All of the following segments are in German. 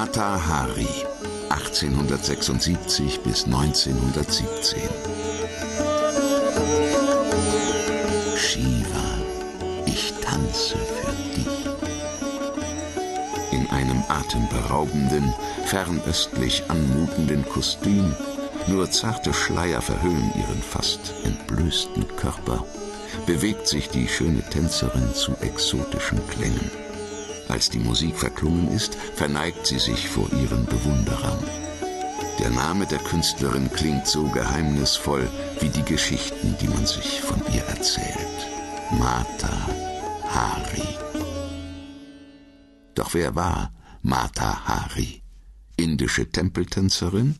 Mata Hari, 1876 bis 1917. Shiva, ich tanze für dich. In einem atemberaubenden, fernöstlich anmutenden Kostüm, nur zarte Schleier verhüllen ihren fast entblößten Körper, bewegt sich die schöne Tänzerin zu exotischen Klängen. Als die Musik verklungen ist, verneigt sie sich vor ihren Bewunderern. Der Name der Künstlerin klingt so geheimnisvoll wie die Geschichten, die man sich von ihr erzählt. Mata Hari. Doch wer war Mata Hari? Indische Tempeltänzerin?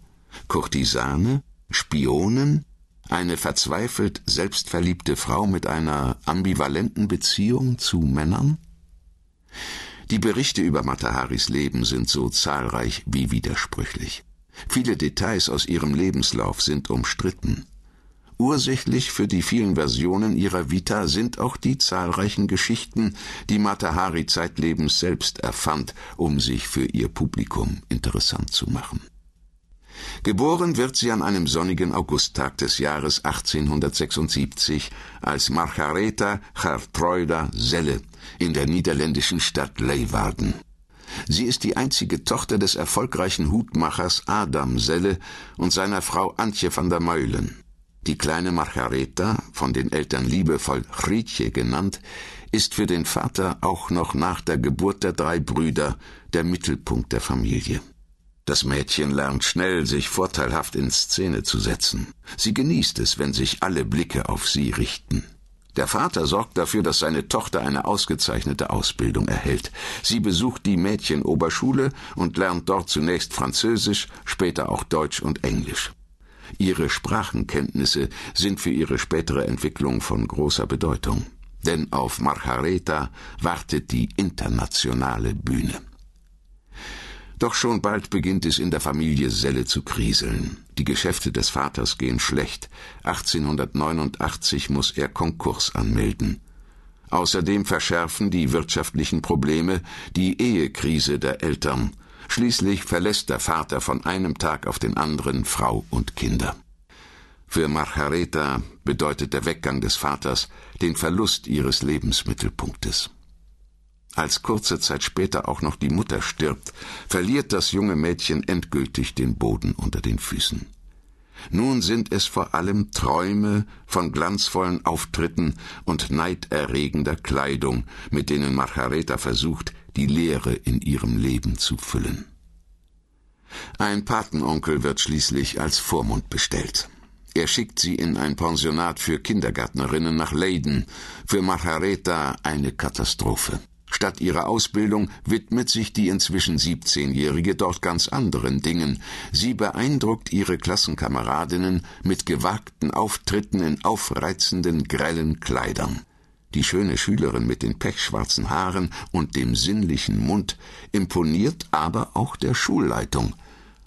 Kurtisane? Spionin? Eine verzweifelt selbstverliebte Frau mit einer ambivalenten Beziehung zu Männern? Die Berichte über Mataharis Leben sind so zahlreich wie widersprüchlich. Viele Details aus ihrem Lebenslauf sind umstritten. Ursächlich für die vielen Versionen ihrer Vita sind auch die zahlreichen Geschichten, die Matahari zeitlebens selbst erfand, um sich für ihr Publikum interessant zu machen. Geboren wird sie an einem sonnigen Augusttag des Jahres 1876 als Margaretha Gertruida Selle in der niederländischen Stadt Leeuwarden. Sie ist die einzige Tochter des erfolgreichen Hutmachers Adam Selle und seiner Frau Antje van der Meulen. Die kleine Margaretha, von den Eltern liebevoll Grietje genannt, ist für den Vater auch noch nach der Geburt der drei Brüder der Mittelpunkt der Familie. Das Mädchen lernt schnell, sich vorteilhaft in Szene zu setzen. Sie genießt es, wenn sich alle Blicke auf sie richten. Der Vater sorgt dafür, dass seine Tochter eine ausgezeichnete Ausbildung erhält. Sie besucht die Mädchenoberschule und lernt dort zunächst Französisch, später auch Deutsch und Englisch. Ihre Sprachenkenntnisse sind für ihre spätere Entwicklung von großer Bedeutung. Denn auf Margareta wartet die internationale Bühne. Doch schon bald beginnt es in der Familie Selle zu kriseln. Die Geschäfte des Vaters gehen schlecht. 1889 muss er Konkurs anmelden. Außerdem verschärfen die wirtschaftlichen Probleme die Ehekrise der Eltern. Schließlich verlässt der Vater von einem Tag auf den anderen Frau und Kinder. Für Margareta bedeutet der Weggang des Vaters den Verlust ihres Lebensmittelpunktes. Als kurze Zeit später auch noch die Mutter stirbt, verliert das junge Mädchen endgültig den Boden unter den Füßen. Nun sind es vor allem Träume von glanzvollen Auftritten und neiderregender Kleidung, mit denen Margareta versucht, die Leere in ihrem Leben zu füllen. Ein Patenonkel wird schließlich als Vormund bestellt. Er schickt sie in ein Pensionat für Kindergärtnerinnen nach Leiden, für Margareta eine Katastrophe. Statt ihrer Ausbildung widmet sich die inzwischen 17-Jährige dort ganz anderen Dingen. Sie beeindruckt ihre Klassenkameradinnen mit gewagten Auftritten in aufreizenden, grellen Kleidern. Die schöne Schülerin mit den pechschwarzen Haaren und dem sinnlichen Mund imponiert aber auch der Schulleitung.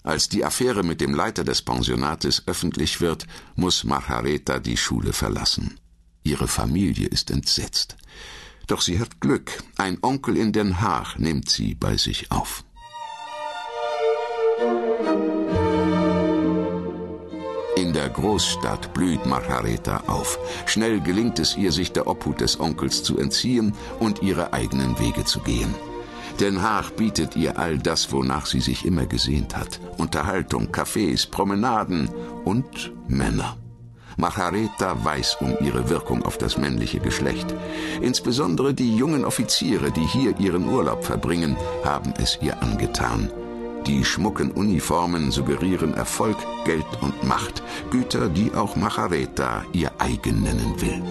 Als die Affäre mit dem Leiter des Pensionates öffentlich wird, muss Margareta die Schule verlassen. Ihre Familie ist entsetzt. Doch sie hat Glück. Ein Onkel in Den Haag nimmt sie bei sich auf. In der Großstadt blüht Margareta auf. Schnell gelingt es ihr, sich der Obhut des Onkels zu entziehen und ihre eigenen Wege zu gehen. Den Haag bietet ihr all das, wonach sie sich immer gesehnt hat. Unterhaltung, Cafés, Promenaden und Männer. Margareta weiß um ihre Wirkung auf das männliche Geschlecht. Insbesondere die jungen Offiziere, die hier ihren Urlaub verbringen, haben es ihr angetan. Die schmucken Uniformen suggerieren Erfolg, Geld und Macht, Güter, die auch Margareta ihr eigen nennen will.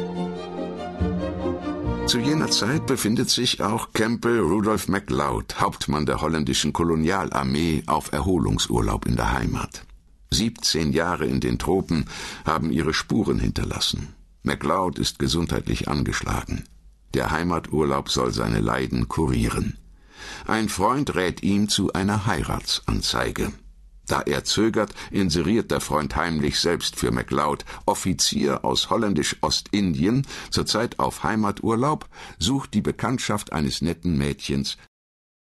Zu jener Zeit befindet sich auch Campbell Rudolph MacLeod, Hauptmann der holländischen Kolonialarmee, auf Erholungsurlaub in der Heimat. 17 Jahre in den Tropen haben ihre Spuren hinterlassen. MacLeod ist gesundheitlich angeschlagen. Der Heimaturlaub soll seine Leiden kurieren. Ein Freund rät ihm zu einer Heiratsanzeige. Da er zögert, inseriert der Freund heimlich selbst für MacLeod, Offizier aus holländisch-Ostindien, zurzeit auf Heimaturlaub, sucht die Bekanntschaft eines netten Mädchens